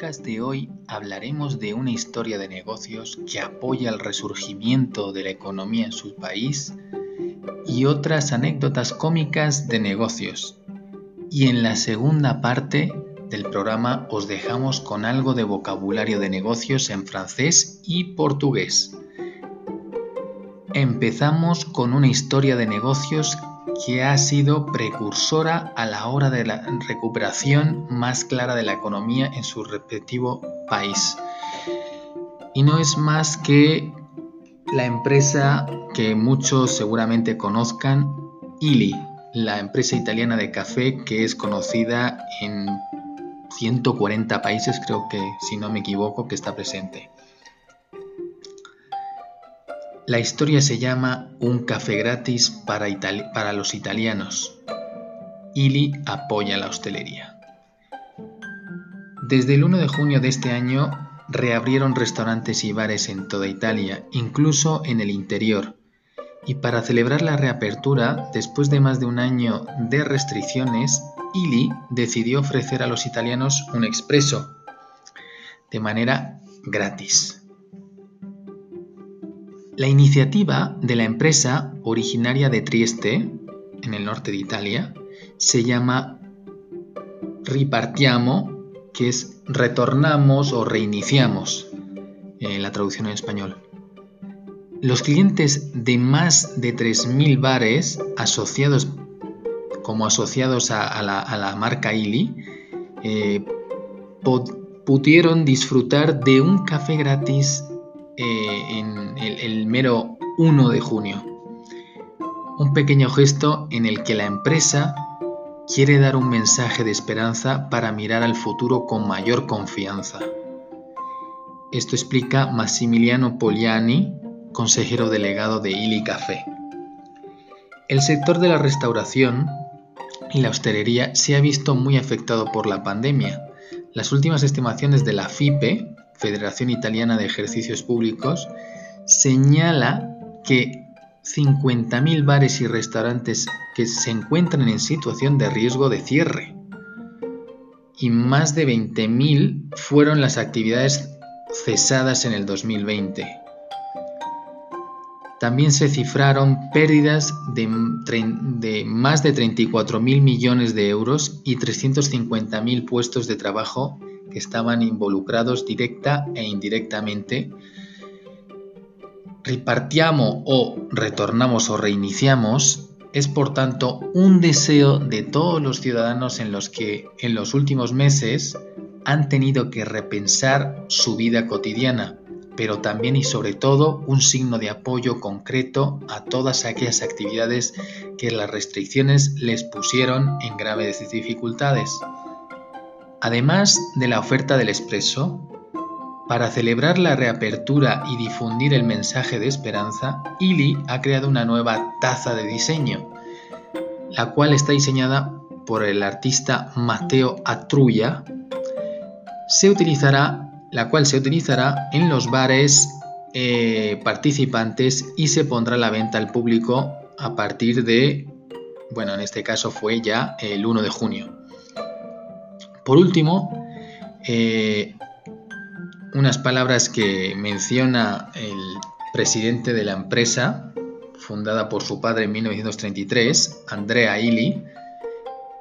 De hoy hablaremos de una historia de negocios que apoya el resurgimiento de la economía en su país y otras anécdotas cómicas de negocios. Y en la segunda parte del programa os dejamos con algo de vocabulario de negocios en francés y portugués. Empezamos con una historia de negocios que ha sido precursora a la hora de la recuperación más clara de la economía en su respectivo país. Y no es más que la empresa que muchos seguramente conozcan, Ili, la empresa italiana de café que es conocida en 140 países, creo que si no me equivoco, que está presente. La historia se llama Un café gratis para, los italianos. Ili apoya la hostelería. Desde el 1 de junio de este año reabrieron restaurantes y bares en toda Italia, incluso en el interior. Y para celebrar la reapertura, después de más de un año de restricciones, Ili decidió ofrecer a los italianos un expreso de manera gratis. La iniciativa de la empresa originaria de Trieste, en el norte de Italia, se llama Ripartiamo, que es retornamos o reiniciamos, en la traducción en español. Los clientes de más de 3.000 bares asociados como asociados a, la, marca Ili eh, pudieron disfrutar de un café gratis eh, en el, mero 1 de junio. Un pequeño gesto en el que la empresa quiere dar un mensaje de esperanza para mirar al futuro con mayor confianza. Esto explica Massimiliano Poliani, consejero delegado de Ili Café. El sector de la restauración y la hostelería se ha visto muy afectado por la pandemia. Las últimas estimaciones de la FIPE Federación Italiana de Ejercicios Públicos, señala que 50.000 bares y restaurantes que se encuentran en situación de riesgo de cierre y más de 20.000 fueron las actividades cesadas en el 2020. También se cifraron pérdidas de, de más de 34.000 millones de euros y 350.000 puestos de trabajo que estaban involucrados directa e indirectamente, repartiamo o retornamos o reiniciamos es por tanto un deseo de todos los ciudadanos en los que en los últimos meses han tenido que repensar su vida cotidiana, pero también y sobre todo un signo de apoyo concreto a todas aquellas actividades que las restricciones les pusieron en graves dificultades. Además de la oferta del expreso, para celebrar la reapertura y difundir el mensaje de esperanza, Ili ha creado una nueva taza de diseño, la cual está diseñada por el artista Matteo Atruya se utilizará, la cual se utilizará en los bares eh, participantes y se pondrá a la venta al público a partir de, bueno, en este caso fue ya el 1 de junio. Por último, eh, unas palabras que menciona el presidente de la empresa, fundada por su padre en 1933, Andrea Illy,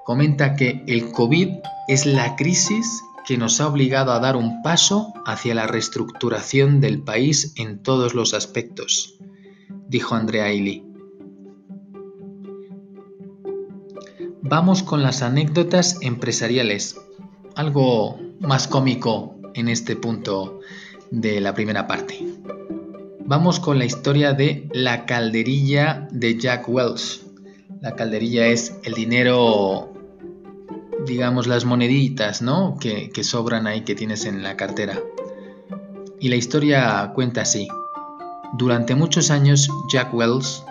comenta que el COVID es la crisis que nos ha obligado a dar un paso hacia la reestructuración del país en todos los aspectos, dijo Andrea Illy. Vamos con las anécdotas empresariales, algo más cómico en este punto de la primera parte. Vamos con la historia de la calderilla de Jack Welch. La calderilla es el dinero, digamos, las moneditas, ¿no? Que, que sobran ahí que tienes en la cartera. Y la historia cuenta así. Durante muchos años, Jack Welch,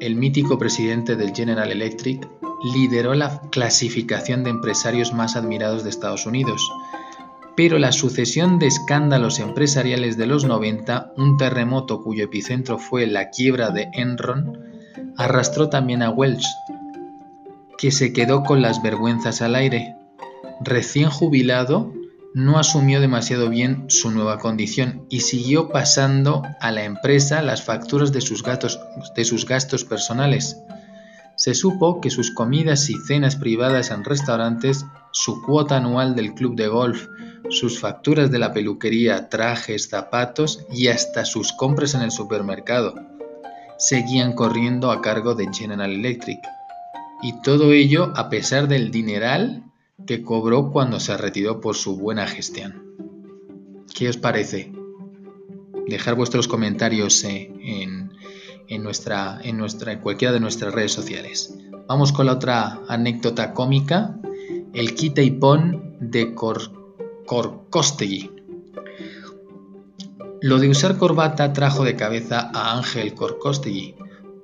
el mítico presidente del General Electric, lideró la clasificación de empresarios más admirados de Estados Unidos pero la sucesión de escándalos empresariales de los 90, un terremoto cuyo epicentro fue la quiebra de Enron, arrastró también a Welch, que se quedó con las vergüenzas al aire. Recién jubilado, no asumió demasiado bien su nueva condición y siguió pasando a la empresa las facturas de sus, de sus gastos personales. Se supo que sus comidas y cenas privadas en restaurantes, su cuota anual del club de golf, sus facturas de la peluquería, trajes, zapatos y hasta sus compras en el supermercado seguían corriendo a cargo de General Electric. Y todo ello a pesar del dineral que cobró cuando se retiró por su buena gestión. ¿Qué os parece? Dejar vuestros comentarios eh, en, en, nuestra, en, nuestra, cualquiera de nuestras redes sociales. Vamos con la otra anécdota cómica, el quita y pon de Cor. Lo de usar corbata trajo de cabeza a Ángel Corcostegui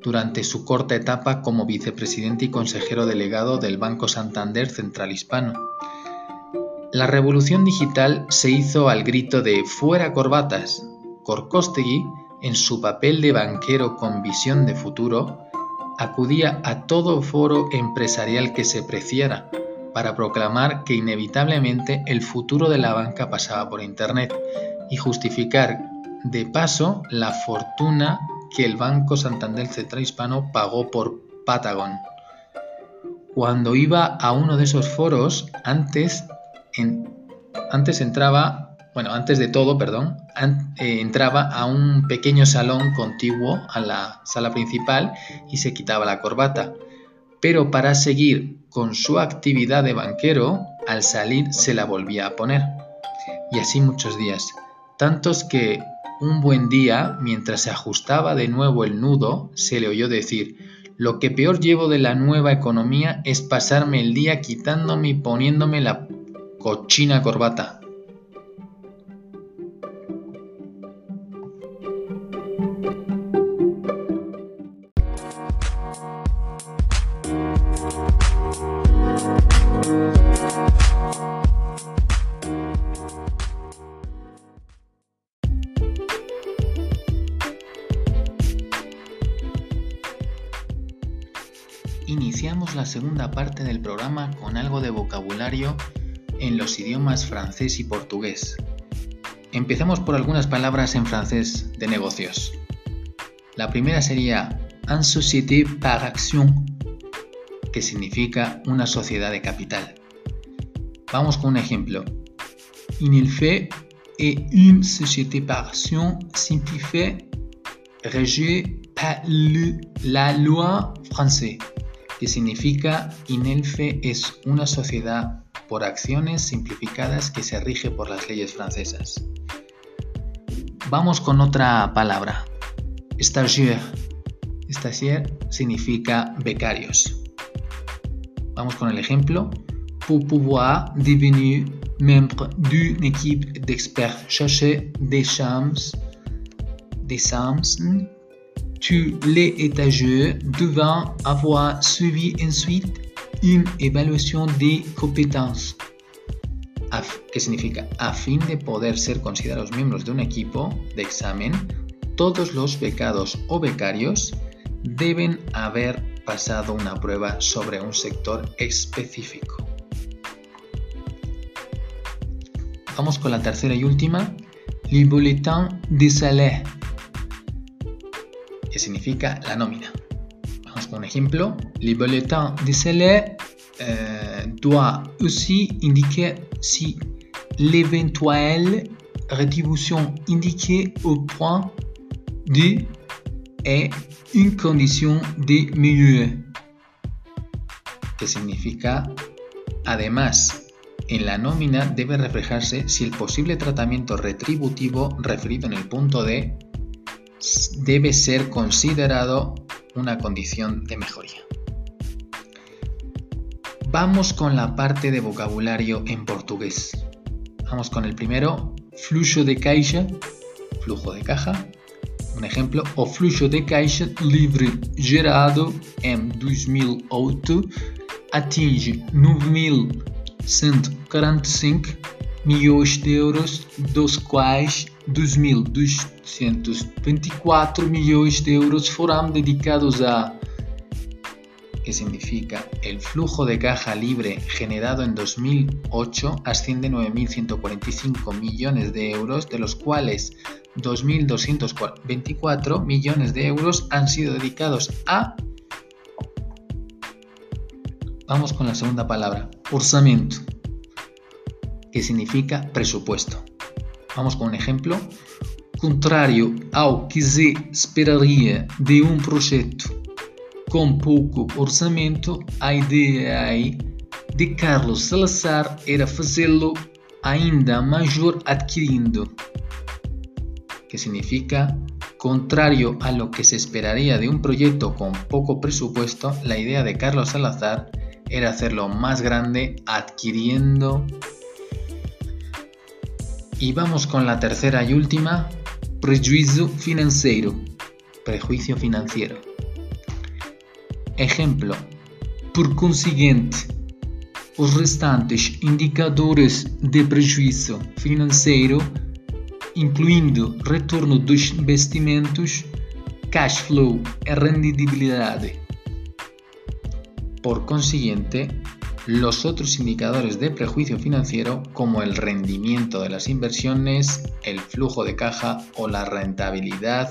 durante su corta etapa como vicepresidente y consejero delegado del Banco Santander Central Hispano. La revolución digital se hizo al grito de fuera corbatas. Corcostegui, en su papel de banquero con visión de futuro, acudía a todo foro empresarial que se preciara para proclamar que inevitablemente el futuro de la banca pasaba por Internet y justificar de paso la fortuna que el Banco Santander Central Hispano pagó por Patagon. Cuando iba a uno de esos foros, antes, antes entraba, bueno, antes de todo, perdón, eh, entraba a un pequeño salón contiguo a la sala principal y se quitaba la corbata pero para seguir con su actividad de banquero, al salir se la volvía a poner. Y así muchos días, tantos que un buen día, mientras se ajustaba de nuevo el nudo, se le oyó decir, lo que peor llevo de la nueva economía es pasarme el día quitándome y poniéndome la cochina corbata. Segunda parte del programa con algo de vocabulario en los idiomas francés y portugués. Empezamos por algunas palabras en francés de negocios. La primera sería un société par action, que significa una sociedad de capital. Vamos con un ejemplo. In el fait et une société par action signifie régie par la loi française que significa INELFE es una sociedad por acciones simplificadas que se rige por las leyes francesas. Vamos con otra palabra. Stagiaire. Stagiaire significa becarios. Vamos con el ejemplo. Pour pouvoir devenir membre d'une équipe d'experts chercher des chances, des chances tous les étageurs devant avoir suivi ensuite une évaluation des compétences. ¿qué significa? A fin de poder ser considerados miembros de un equipo de examen, todos los becados o becarios deben haber pasado una prueba sobre un sector específico. Vamos con la tercera y última, le bulletin de salaire, que significa la nómina. Vamos con un ejemplo, le bulletin de salaire euh, doit aussi indiquer si l'éventuelle rétribution indiquée au point de est une condition de milieu, que significa además en la nómina debe reflejarse si el posible tratamiento retributivo referido en el punto D debe ser considerado una condición de mejoría. Vamos con la parte de vocabulario en portugués. Vamos con el primero, flujo de caixa, flujo de caja. Un ejemplo, o flujo de caixa livre gerado em 2008 atinge 9.145 milhões de euros, dos quais 2.224 milhões de euros foram dedicados a que significa el flujo de caja libre generado en 2008 asciende a 9.145 millones de euros, de los cuales 2.224 millones de euros han sido dedicados a... Vamos con la segunda palabra, orçamento, que significa presupuesto. Vamos con un ejemplo. Contrario ao que se esperaria de um projeto com pouco orçamento, a ideia de Carlos Salazar era fazê-lo ainda maior adquirindo, que significa Contrario a lo que se esperaría de un proyecto con poco presupuesto, la idea de Carlos Salazar era hacerlo más grande adquiriendo. Y vamos con la tercera y última, prejuicio financiero, prejuicio financiero. Ejemplo, por consiguiente, os restantes indicadores de prejuízo financeiro, incluindo retorno dos investimentos, cash flow e rendibilidade. Por consiguiente, los otros indicadores de prejuicio financiero como el rendimiento de las inversiones, el flujo de caja o la rentabilidad